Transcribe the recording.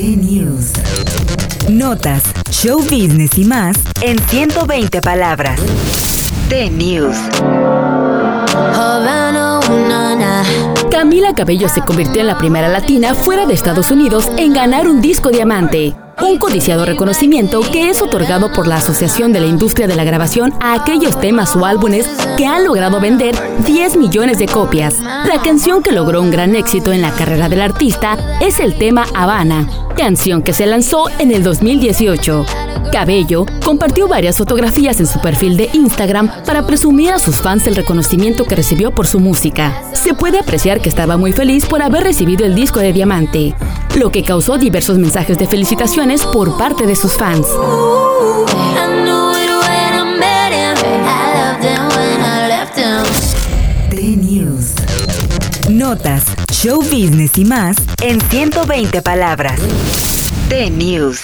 T-News. Notas, show business y más en 120 palabras. T-News. Camila Cabello se convirtió en la primera latina fuera de Estados Unidos en ganar un disco diamante un codiciado reconocimiento que es otorgado por la Asociación de la Industria de la Grabación a aquellos temas o álbumes que han logrado vender 10 millones de copias. La canción que logró un gran éxito en la carrera del artista es el tema Habana, canción que se lanzó en el 2018. Cabello compartió varias fotografías en su perfil de Instagram para presumir a sus fans el reconocimiento que recibió por su música. Se puede apreciar que estaba muy feliz por haber recibido el disco de diamante, lo que causó diversos mensajes de felicitaciones por parte de sus fans. T-News. Notas, show business y más en 120 palabras. T-News.